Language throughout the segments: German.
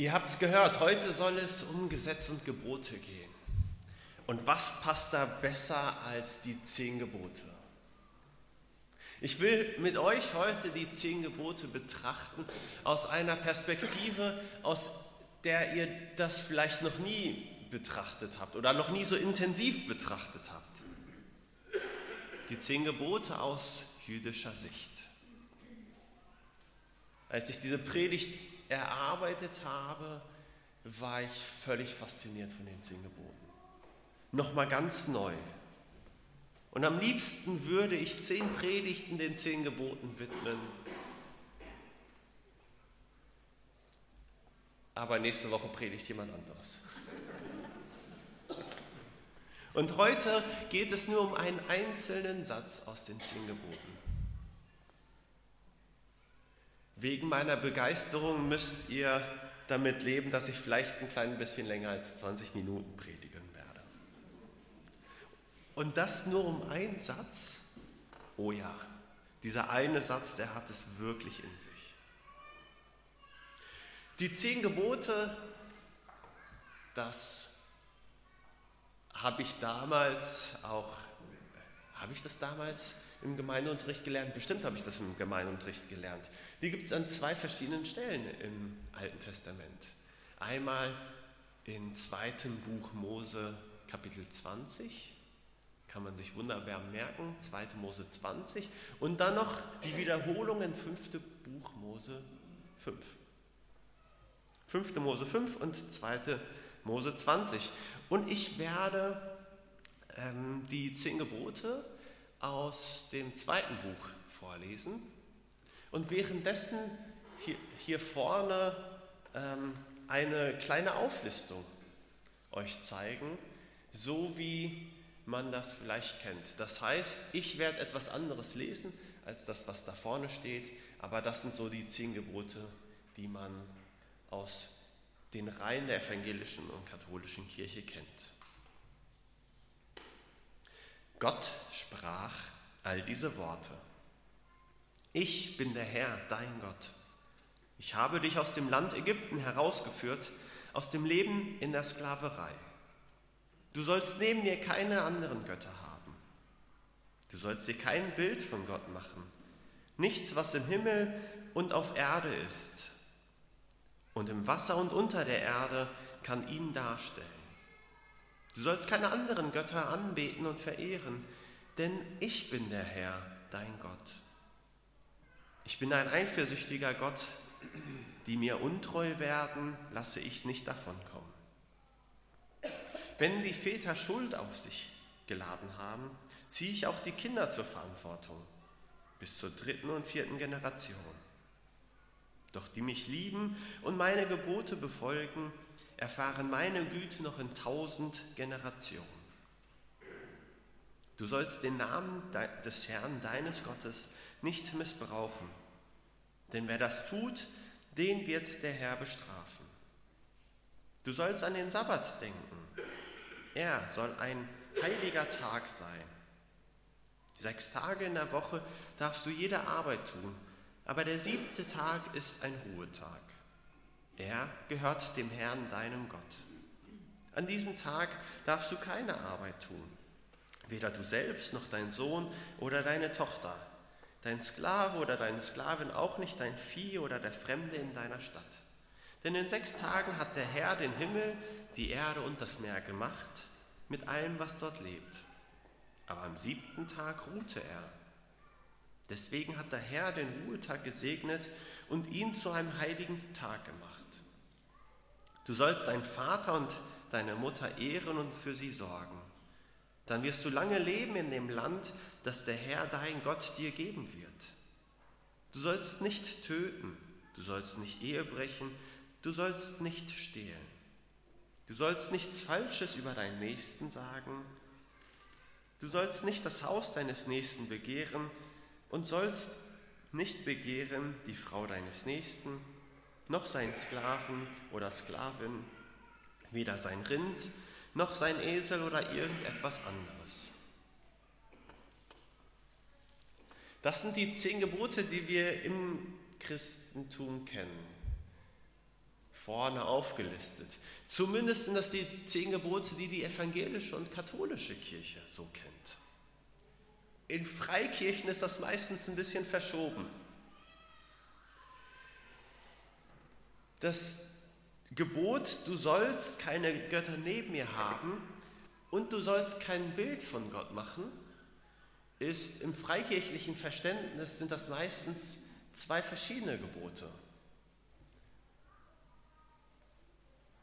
Ihr habt es gehört, heute soll es um Gesetz und Gebote gehen. Und was passt da besser als die zehn Gebote? Ich will mit euch heute die zehn Gebote betrachten aus einer Perspektive, aus der ihr das vielleicht noch nie betrachtet habt oder noch nie so intensiv betrachtet habt. Die zehn Gebote aus jüdischer Sicht. Als ich diese Predigt erarbeitet habe, war ich völlig fasziniert von den zehn Geboten. Nochmal ganz neu. Und am liebsten würde ich zehn Predigten den zehn Geboten widmen. Aber nächste Woche predigt jemand anderes. Und heute geht es nur um einen einzelnen Satz aus den zehn Geboten. Wegen meiner Begeisterung müsst ihr damit leben, dass ich vielleicht ein klein bisschen länger als 20 Minuten predigen werde. Und das nur um einen Satz? Oh ja, dieser eine Satz, der hat es wirklich in sich. Die zehn Gebote, das habe ich damals auch, habe ich das damals im Gemeindeunterricht gelernt? Bestimmt habe ich das im Gemeindeunterricht gelernt. Die gibt es an zwei verschiedenen Stellen im Alten Testament. Einmal im zweiten Buch Mose Kapitel 20, kann man sich wunderbar merken, 2. Mose 20 und dann noch die Wiederholung in 5. Buch Mose 5. 5. Mose 5 und 2. Mose 20. Und ich werde ähm, die zehn Gebote aus dem zweiten Buch vorlesen und währenddessen hier, hier vorne ähm, eine kleine Auflistung euch zeigen, so wie man das vielleicht kennt. Das heißt, ich werde etwas anderes lesen als das, was da vorne steht, aber das sind so die zehn Gebote, die man aus den Reihen der evangelischen und katholischen Kirche kennt. Gott sprach all diese Worte. Ich bin der Herr, dein Gott. Ich habe dich aus dem Land Ägypten herausgeführt, aus dem Leben in der Sklaverei. Du sollst neben mir keine anderen Götter haben. Du sollst dir kein Bild von Gott machen. Nichts, was im Himmel und auf Erde ist und im Wasser und unter der Erde kann ihn darstellen. Du sollst keine anderen Götter anbeten und verehren, denn ich bin der Herr, dein Gott. Ich bin ein eifersüchtiger Gott, die mir untreu werden, lasse ich nicht davonkommen. Wenn die Väter Schuld auf sich geladen haben, ziehe ich auch die Kinder zur Verantwortung bis zur dritten und vierten Generation. Doch die mich lieben und meine Gebote befolgen, erfahren meine Güte noch in tausend Generationen. Du sollst den Namen des Herrn deines Gottes nicht missbrauchen, denn wer das tut, den wird der Herr bestrafen. Du sollst an den Sabbat denken. Er soll ein heiliger Tag sein. Sechs Tage in der Woche darfst du jede Arbeit tun, aber der siebte Tag ist ein Ruhetag. Er gehört dem Herrn, deinem Gott. An diesem Tag darfst du keine Arbeit tun, weder du selbst noch dein Sohn oder deine Tochter, dein Sklave oder deine Sklavin, auch nicht dein Vieh oder der Fremde in deiner Stadt. Denn in sechs Tagen hat der Herr den Himmel, die Erde und das Meer gemacht, mit allem, was dort lebt. Aber am siebten Tag ruhte er. Deswegen hat der Herr den Ruhetag gesegnet und ihn zu einem heiligen Tag gemacht. Du sollst deinen Vater und deine Mutter ehren und für sie sorgen. Dann wirst du lange leben in dem Land, das der Herr dein Gott dir geben wird. Du sollst nicht töten, du sollst nicht Ehe brechen, du sollst nicht stehlen. Du sollst nichts Falsches über deinen Nächsten sagen. Du sollst nicht das Haus deines Nächsten begehren, und sollst nicht begehren die Frau deines Nächsten, noch sein Sklaven oder Sklavin, weder sein Rind, noch sein Esel oder irgendetwas anderes. Das sind die zehn Gebote, die wir im Christentum kennen. vorne aufgelistet. Zumindest sind das die zehn Gebote, die die evangelische und katholische Kirche so kennt. In Freikirchen ist das meistens ein bisschen verschoben. Das Gebot, du sollst keine Götter neben mir haben und du sollst kein Bild von Gott machen, ist im freikirchlichen Verständnis sind das meistens zwei verschiedene Gebote.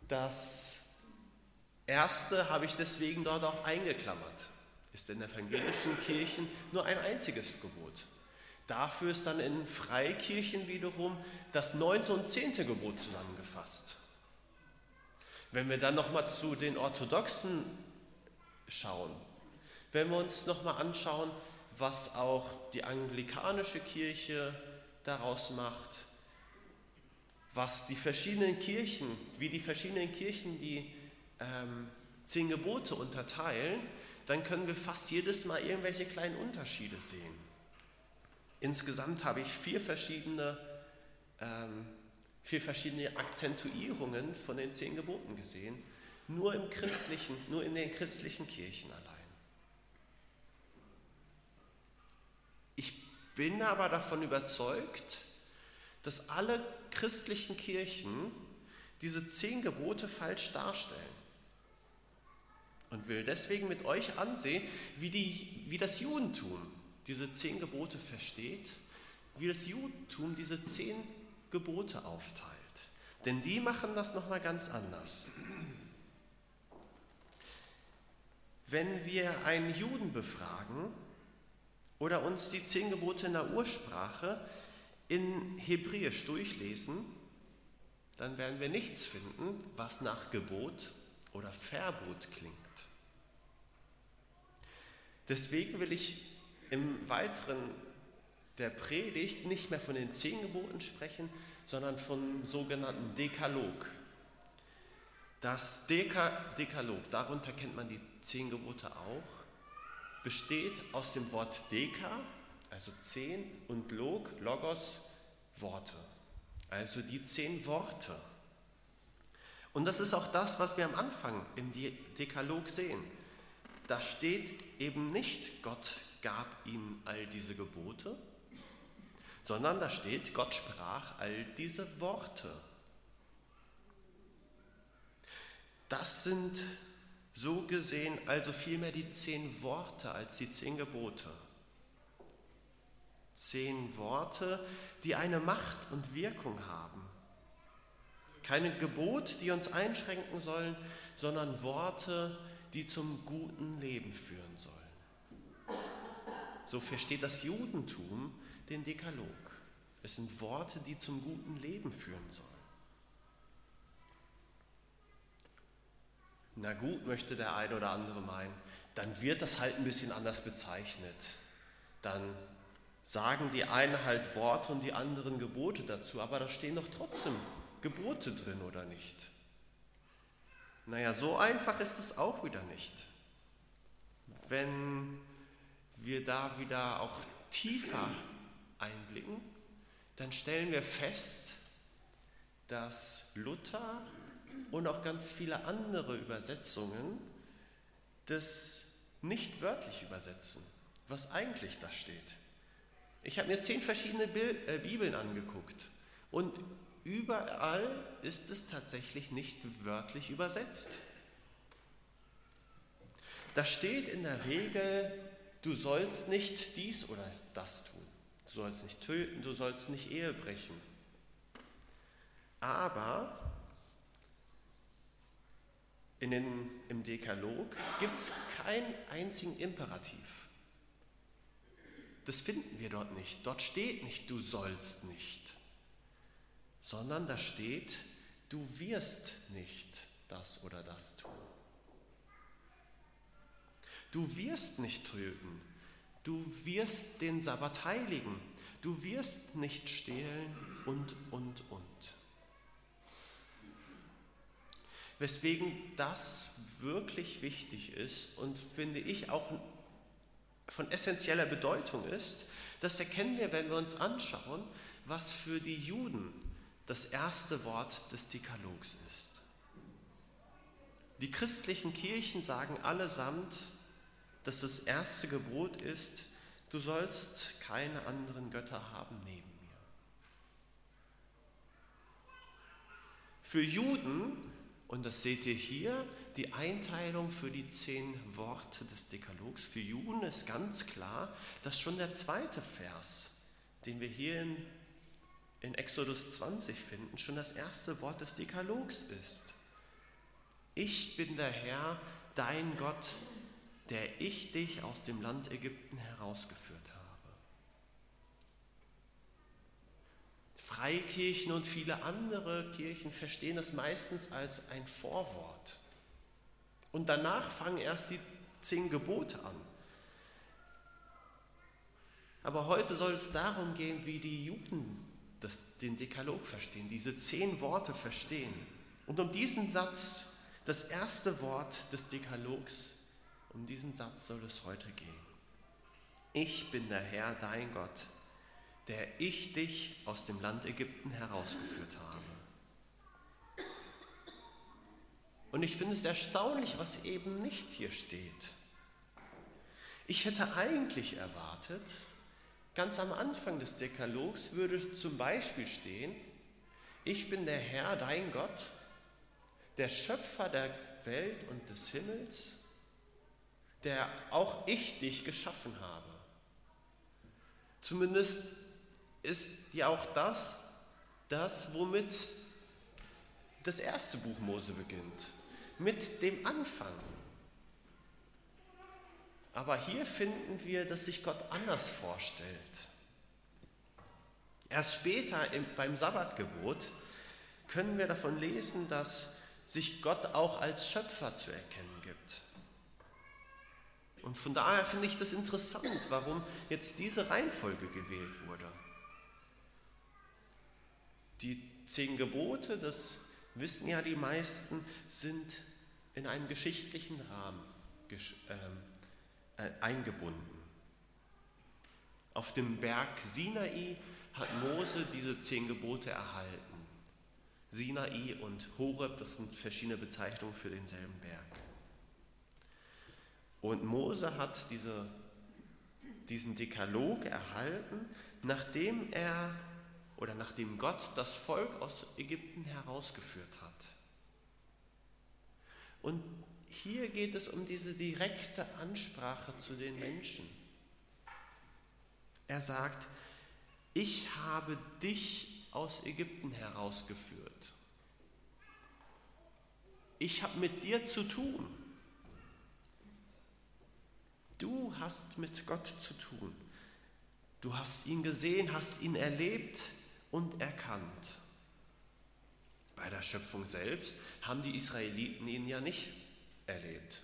Das erste habe ich deswegen dort auch eingeklammert, ist in evangelischen Kirchen nur ein einziges Gebot. Dafür ist dann in Freikirchen wiederum das neunte und zehnte Gebot zusammengefasst. Wenn wir dann nochmal zu den Orthodoxen schauen, wenn wir uns nochmal anschauen, was auch die anglikanische Kirche daraus macht, was die verschiedenen Kirchen, wie die verschiedenen Kirchen die ähm, zehn Gebote unterteilen, dann können wir fast jedes Mal irgendwelche kleinen Unterschiede sehen. Insgesamt habe ich vier verschiedene, ähm, vier verschiedene Akzentuierungen von den zehn Geboten gesehen, nur im christlichen, nur in den christlichen Kirchen allein. Ich bin aber davon überzeugt, dass alle christlichen Kirchen diese zehn Gebote falsch darstellen. Und will deswegen mit euch ansehen, wie, die, wie das Judentum diese zehn Gebote versteht, wie das Judentum diese zehn Gebote aufteilt. Denn die machen das nochmal ganz anders. Wenn wir einen Juden befragen oder uns die zehn Gebote in der Ursprache in Hebräisch durchlesen, dann werden wir nichts finden, was nach Gebot oder Verbot klingt. Deswegen will ich im Weiteren der Predigt nicht mehr von den zehn Geboten sprechen, sondern vom sogenannten Dekalog. Das Deka Dekalog, darunter kennt man die zehn Gebote auch, besteht aus dem Wort Deka, also zehn, und Log, Logos, Worte. Also die zehn Worte. Und das ist auch das, was wir am Anfang im Dekalog sehen. Da steht eben nicht, Gott gab ihnen all diese Gebote, sondern da steht, Gott sprach all diese Worte. Das sind so gesehen also vielmehr die zehn Worte als die zehn Gebote. Zehn Worte, die eine Macht und Wirkung haben. Keine Gebote, die uns einschränken sollen, sondern Worte, die zum guten Leben führen sollen. So versteht das Judentum den Dekalog. Es sind Worte, die zum guten Leben führen sollen. Na gut, möchte der eine oder andere meinen, dann wird das halt ein bisschen anders bezeichnet. Dann sagen die einen halt Worte und die anderen Gebote dazu, aber da stehen doch trotzdem Gebote drin, oder nicht? Naja, so einfach ist es auch wieder nicht. Wenn wir da wieder auch tiefer einblicken, dann stellen wir fest, dass Luther und auch ganz viele andere Übersetzungen das nicht wörtlich übersetzen, was eigentlich da steht. Ich habe mir zehn verschiedene äh, Bibeln angeguckt und überall ist es tatsächlich nicht wörtlich übersetzt. Da steht in der Regel du sollst nicht dies oder das tun. Du sollst nicht töten, du sollst nicht Ehe brechen. Aber in den, im Dekalog gibt es keinen einzigen Imperativ. Das finden wir dort nicht. Dort steht nicht, du sollst nicht, sondern da steht, du wirst nicht das oder das tun. Du wirst nicht töten. Du wirst den Sabbat heiligen. Du wirst nicht stehlen und, und, und. Weswegen das wirklich wichtig ist und finde ich auch von essentieller Bedeutung ist, das erkennen wir, wenn wir uns anschauen, was für die Juden das erste Wort des Dekalogs ist. Die christlichen Kirchen sagen allesamt, dass das erste Gebot ist, du sollst keine anderen Götter haben neben mir. Für Juden, und das seht ihr hier, die Einteilung für die zehn Worte des Dekalogs, für Juden ist ganz klar, dass schon der zweite Vers, den wir hier in, in Exodus 20 finden, schon das erste Wort des Dekalogs ist. Ich bin der Herr, dein Gott, der ich dich aus dem Land Ägypten herausgeführt habe. Freikirchen und viele andere Kirchen verstehen das meistens als ein Vorwort. Und danach fangen erst die zehn Gebote an. Aber heute soll es darum gehen, wie die Juden das, den Dekalog verstehen, diese zehn Worte verstehen. Und um diesen Satz, das erste Wort des Dekalogs, um diesen Satz soll es heute gehen. Ich bin der Herr, dein Gott, der ich dich aus dem Land Ägypten herausgeführt habe. Und ich finde es erstaunlich, was eben nicht hier steht. Ich hätte eigentlich erwartet, ganz am Anfang des Dekalogs würde zum Beispiel stehen, ich bin der Herr, dein Gott, der Schöpfer der Welt und des Himmels, der auch ich dich geschaffen habe. Zumindest ist ja auch das, das, womit das erste Buch Mose beginnt, mit dem Anfang. Aber hier finden wir, dass sich Gott anders vorstellt. Erst später im, beim Sabbatgebot können wir davon lesen, dass sich Gott auch als Schöpfer zu erkennen gibt. Und von daher finde ich das interessant, warum jetzt diese Reihenfolge gewählt wurde. Die zehn Gebote, das wissen ja die meisten, sind in einen geschichtlichen Rahmen ähm, äh, eingebunden. Auf dem Berg Sinai hat Mose diese zehn Gebote erhalten. Sinai und Horeb, das sind verschiedene Bezeichnungen für denselben Berg. Und Mose hat diese, diesen Dekalog erhalten, nachdem er oder nachdem Gott das Volk aus Ägypten herausgeführt hat. Und hier geht es um diese direkte Ansprache zu den Menschen. Er sagt, ich habe dich aus Ägypten herausgeführt. Ich habe mit dir zu tun. Du hast mit Gott zu tun. Du hast ihn gesehen, hast ihn erlebt, und erkannt. Bei der Schöpfung selbst haben die Israeliten ihn ja nicht erlebt.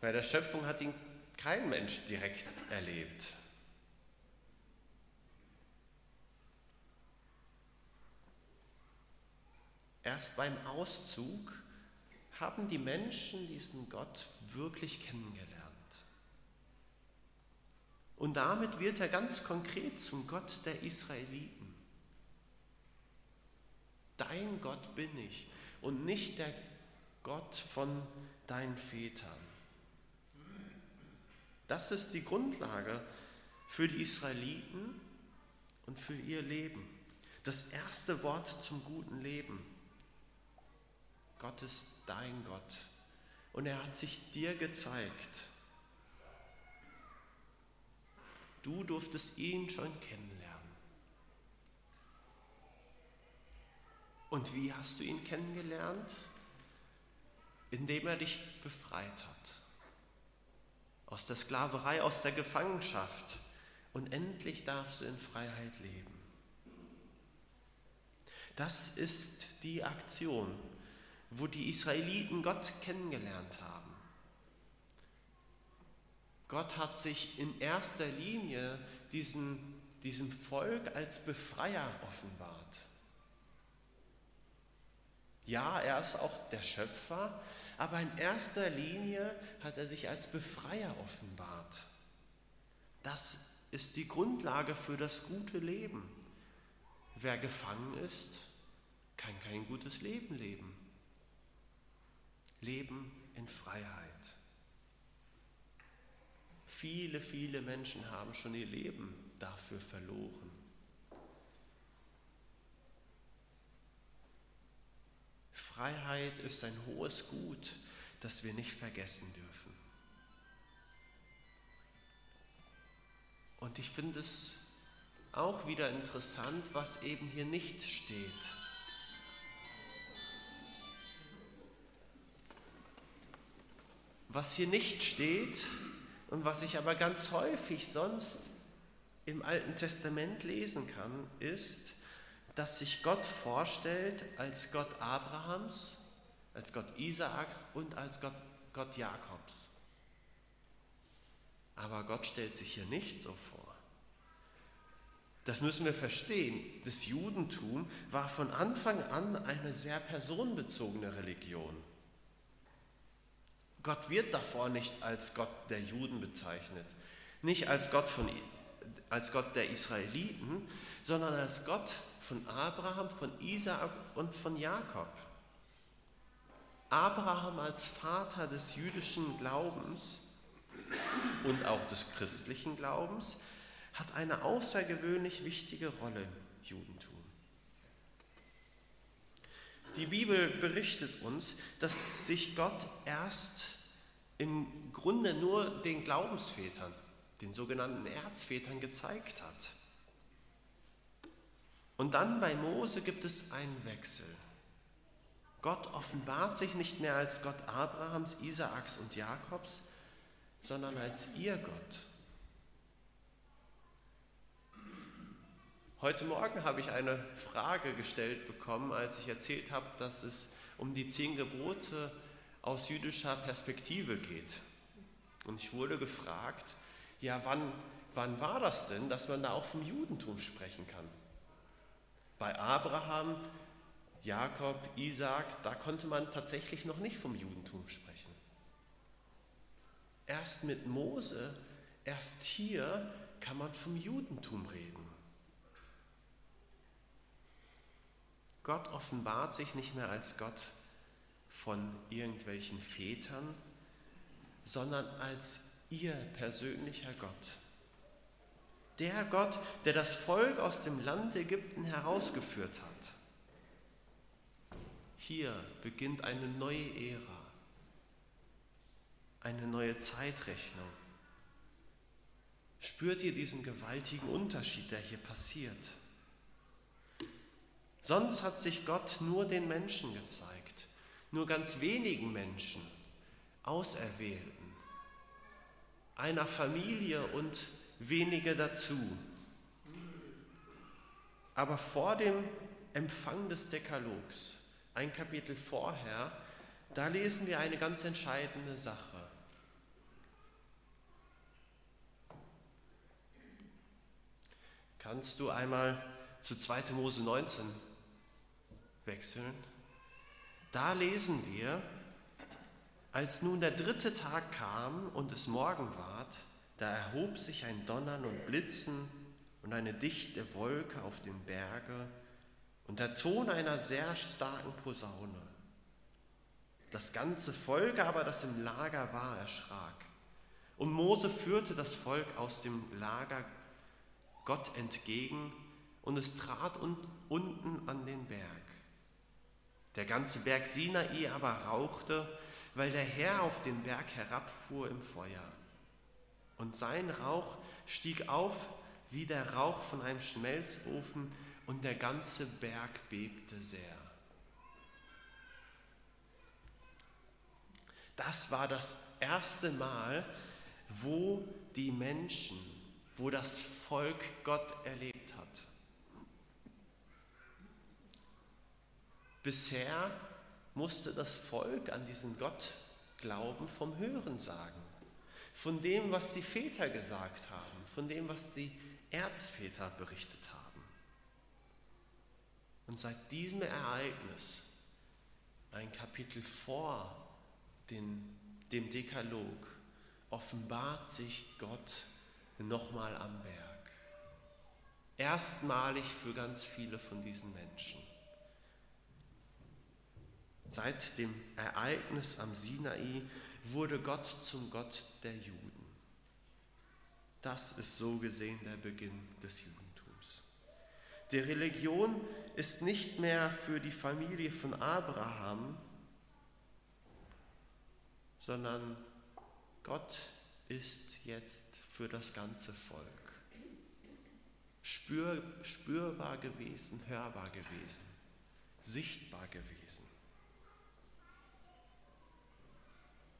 Bei der Schöpfung hat ihn kein Mensch direkt erlebt. Erst beim Auszug haben die Menschen diesen Gott wirklich kennengelernt. Und damit wird er ganz konkret zum Gott der Israeliten. Dein Gott bin ich und nicht der Gott von deinen Vätern. Das ist die Grundlage für die Israeliten und für ihr Leben. Das erste Wort zum guten Leben. Gott ist dein Gott und er hat sich dir gezeigt. Du durftest ihn schon kennenlernen. Und wie hast du ihn kennengelernt? Indem er dich befreit hat. Aus der Sklaverei, aus der Gefangenschaft. Und endlich darfst du in Freiheit leben. Das ist die Aktion, wo die Israeliten Gott kennengelernt haben. Gott hat sich in erster Linie diesen, diesem Volk als Befreier offenbart. Ja, er ist auch der Schöpfer, aber in erster Linie hat er sich als Befreier offenbart. Das ist die Grundlage für das gute Leben. wer gefangen ist, kann kein gutes Leben leben. Leben in Freiheit. Viele, viele Menschen haben schon ihr Leben dafür verloren. Freiheit ist ein hohes Gut, das wir nicht vergessen dürfen. Und ich finde es auch wieder interessant, was eben hier nicht steht. Was hier nicht steht und was ich aber ganz häufig sonst im Alten Testament lesen kann, ist, dass sich Gott vorstellt als Gott Abrahams, als Gott Isaaks und als Gott, Gott Jakobs. Aber Gott stellt sich hier nicht so vor. Das müssen wir verstehen. Das Judentum war von Anfang an eine sehr personenbezogene Religion. Gott wird davor nicht als Gott der Juden bezeichnet, nicht als Gott, von, als Gott der Israeliten, sondern als Gott von Abraham, von Isaak und von Jakob. Abraham als Vater des jüdischen Glaubens und auch des christlichen Glaubens hat eine außergewöhnlich wichtige Rolle im Judentum. Die Bibel berichtet uns, dass sich Gott erst im Grunde nur den Glaubensvätern, den sogenannten Erzvätern gezeigt hat. Und dann bei Mose gibt es einen Wechsel. Gott offenbart sich nicht mehr als Gott Abrahams, Isaaks und Jakobs, sondern als ihr Gott. Heute Morgen habe ich eine Frage gestellt bekommen, als ich erzählt habe, dass es um die zehn Gebote aus jüdischer Perspektive geht. Und ich wurde gefragt, ja, wann, wann war das denn, dass man da auch vom Judentum sprechen kann? Bei Abraham, Jakob, Isaac, da konnte man tatsächlich noch nicht vom Judentum sprechen. Erst mit Mose, erst hier kann man vom Judentum reden. Gott offenbart sich nicht mehr als Gott von irgendwelchen Vätern, sondern als ihr persönlicher Gott. Der Gott, der das Volk aus dem Land Ägypten herausgeführt hat. Hier beginnt eine neue Ära, eine neue Zeitrechnung. Spürt ihr diesen gewaltigen Unterschied, der hier passiert? Sonst hat sich Gott nur den Menschen gezeigt, nur ganz wenigen Menschen, Auserwählten, einer Familie und wenige dazu. Aber vor dem Empfang des Dekalogs, ein Kapitel vorher, da lesen wir eine ganz entscheidende Sache. Kannst du einmal zu 2. Mose 19 wechseln. Da lesen wir, als nun der dritte Tag kam und es Morgen ward, da erhob sich ein Donnern und Blitzen und eine dichte Wolke auf dem Berge und der Ton einer sehr starken Posaune. Das ganze Volk aber, das im Lager war, erschrak. Und Mose führte das Volk aus dem Lager Gott entgegen und es trat unten an den Berg. Der ganze Berg Sinai aber rauchte, weil der Herr auf den Berg herabfuhr im Feuer. Und sein Rauch stieg auf wie der Rauch von einem Schmelzofen und der ganze Berg bebte sehr. Das war das erste Mal, wo die Menschen, wo das Volk Gott erlebt Bisher musste das Volk an diesen Gott glauben vom Hören sagen, von dem, was die Väter gesagt haben, von dem, was die Erzväter berichtet haben. Und seit diesem Ereignis, ein Kapitel vor den, dem Dekalog, offenbart sich Gott nochmal am Werk. Erstmalig für ganz viele von diesen Menschen. Seit dem Ereignis am Sinai wurde Gott zum Gott der Juden. Das ist so gesehen der Beginn des Judentums. Die Religion ist nicht mehr für die Familie von Abraham, sondern Gott ist jetzt für das ganze Volk spür, spürbar gewesen, hörbar gewesen, sichtbar gewesen.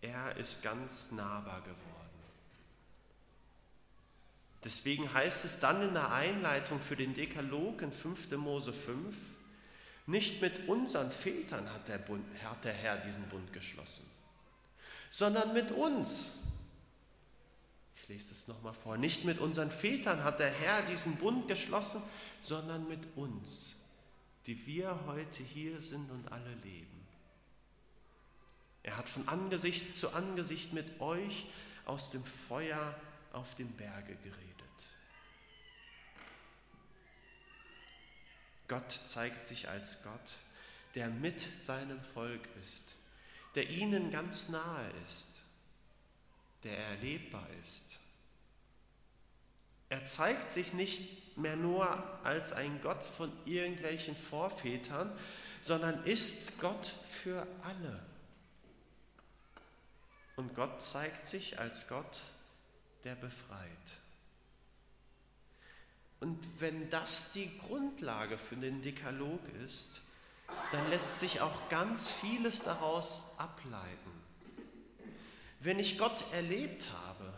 Er ist ganz nahbar geworden. Deswegen heißt es dann in der Einleitung für den Dekalog in 5. Mose 5, nicht mit unseren Vätern hat der, Bund, hat der Herr diesen Bund geschlossen, sondern mit uns. Ich lese es nochmal vor. Nicht mit unseren Vätern hat der Herr diesen Bund geschlossen, sondern mit uns, die wir heute hier sind und alle leben. Er hat von Angesicht zu Angesicht mit euch aus dem Feuer auf dem Berge geredet. Gott zeigt sich als Gott, der mit seinem Volk ist, der ihnen ganz nahe ist, der erlebbar ist. Er zeigt sich nicht mehr nur als ein Gott von irgendwelchen Vorvätern, sondern ist Gott für alle. Und Gott zeigt sich als Gott, der befreit. Und wenn das die Grundlage für den Dekalog ist, dann lässt sich auch ganz vieles daraus ableiten. Wenn ich Gott erlebt habe,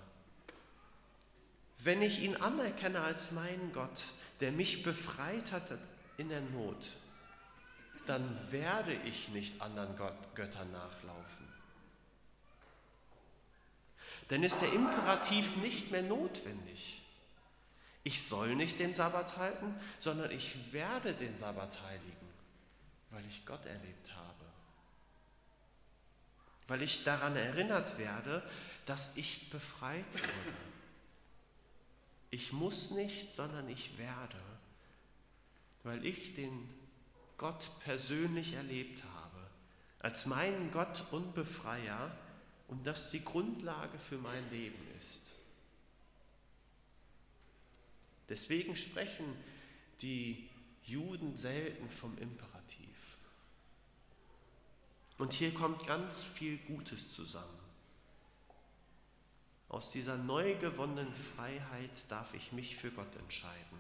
wenn ich ihn anerkenne als meinen Gott, der mich befreit hat in der Not, dann werde ich nicht anderen Göttern nachlaufen. Dann ist der Imperativ nicht mehr notwendig. Ich soll nicht den Sabbat halten, sondern ich werde den Sabbat heiligen, weil ich Gott erlebt habe. Weil ich daran erinnert werde, dass ich befreit wurde. Ich muss nicht, sondern ich werde, weil ich den Gott persönlich erlebt habe, als meinen Gott und Befreier und das die Grundlage für mein Leben ist. Deswegen sprechen die Juden selten vom Imperativ. Und hier kommt ganz viel Gutes zusammen. Aus dieser neu gewonnenen Freiheit darf ich mich für Gott entscheiden.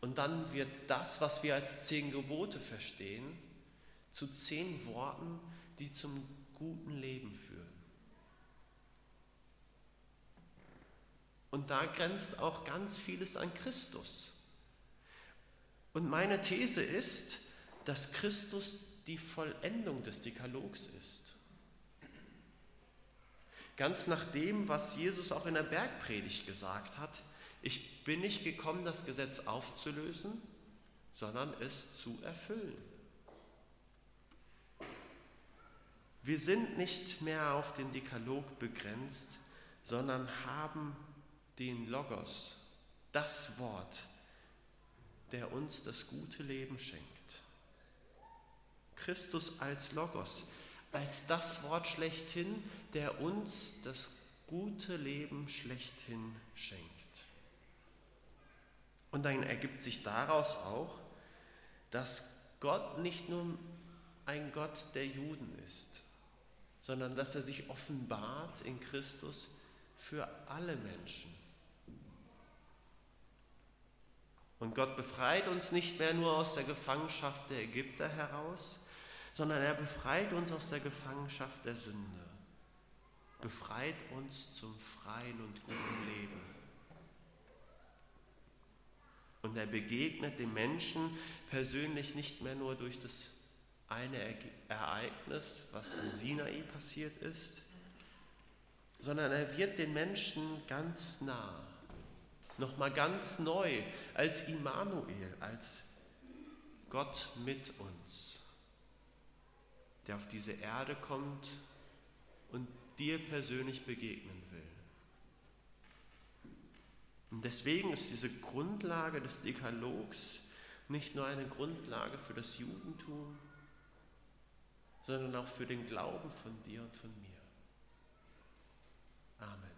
Und dann wird das, was wir als zehn Gebote verstehen, zu zehn Worten, die zum guten Leben führen. Und da grenzt auch ganz vieles an Christus. Und meine These ist, dass Christus die Vollendung des Dekalogs ist. Ganz nach dem, was Jesus auch in der Bergpredigt gesagt hat, ich bin nicht gekommen, das Gesetz aufzulösen, sondern es zu erfüllen. Wir sind nicht mehr auf den Dekalog begrenzt, sondern haben den Logos, das Wort, der uns das gute Leben schenkt. Christus als Logos, als das Wort schlechthin, der uns das gute Leben schlechthin schenkt. Und dann ergibt sich daraus auch, dass Gott nicht nur ein Gott der Juden ist, sondern dass er sich offenbart in Christus für alle Menschen. Und Gott befreit uns nicht mehr nur aus der Gefangenschaft der Ägypter heraus, sondern er befreit uns aus der Gefangenschaft der Sünde, befreit uns zum freien und guten Leben. Und er begegnet dem Menschen persönlich nicht mehr nur durch das eine Ereignis, was im Sinai passiert ist, sondern er wird den Menschen ganz nah, nochmal ganz neu, als Immanuel, als Gott mit uns, der auf diese Erde kommt und dir persönlich begegnen will. Und deswegen ist diese Grundlage des Dekalogs nicht nur eine Grundlage für das Judentum, sondern auch für den Glauben von dir und von mir. Amen.